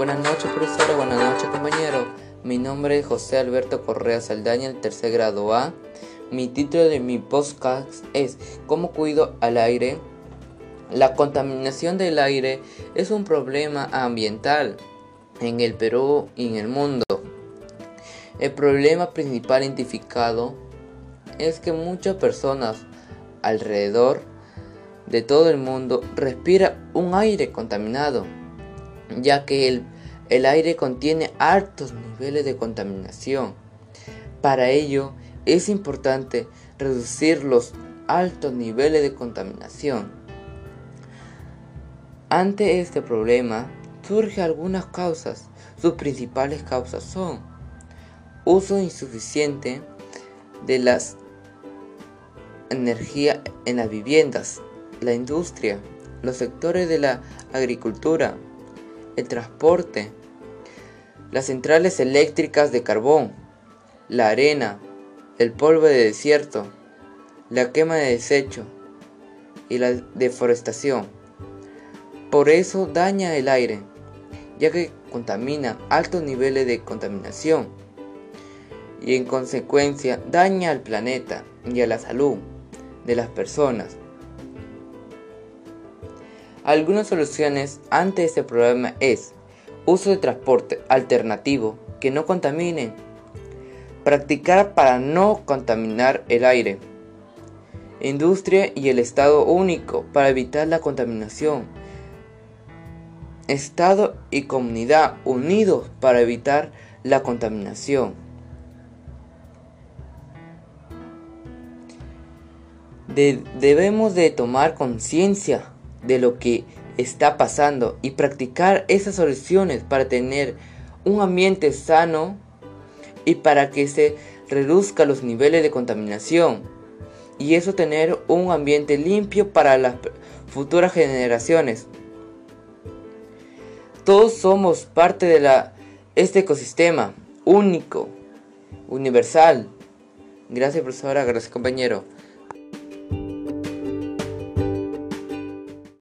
Buenas noches, profesora. Buenas noches, compañero. Mi nombre es José Alberto Correa Saldaña, el tercer grado A. Mi título de mi podcast es ¿Cómo cuido al aire? La contaminación del aire es un problema ambiental en el Perú y en el mundo. El problema principal identificado es que muchas personas alrededor de todo el mundo respira un aire contaminado, ya que el, el aire contiene altos niveles de contaminación. Para ello es importante reducir los altos niveles de contaminación. Ante este problema surgen algunas causas. Sus principales causas son uso insuficiente de las energía en las viviendas, la industria, los sectores de la agricultura, el transporte, las centrales eléctricas de carbón, la arena, el polvo de desierto, la quema de desecho y la deforestación. Por eso daña el aire, ya que contamina altos niveles de contaminación y en consecuencia daña al planeta y a la salud de las personas. Algunas soluciones ante este problema es uso de transporte alternativo que no contaminen, practicar para no contaminar el aire, industria y el Estado único para evitar la contaminación, Estado y comunidad unidos para evitar la contaminación. debemos de tomar conciencia de lo que está pasando y practicar esas soluciones para tener un ambiente sano y para que se reduzca los niveles de contaminación y eso tener un ambiente limpio para las futuras generaciones. Todos somos parte de la, este ecosistema único, universal. Gracias profesora, gracias compañero.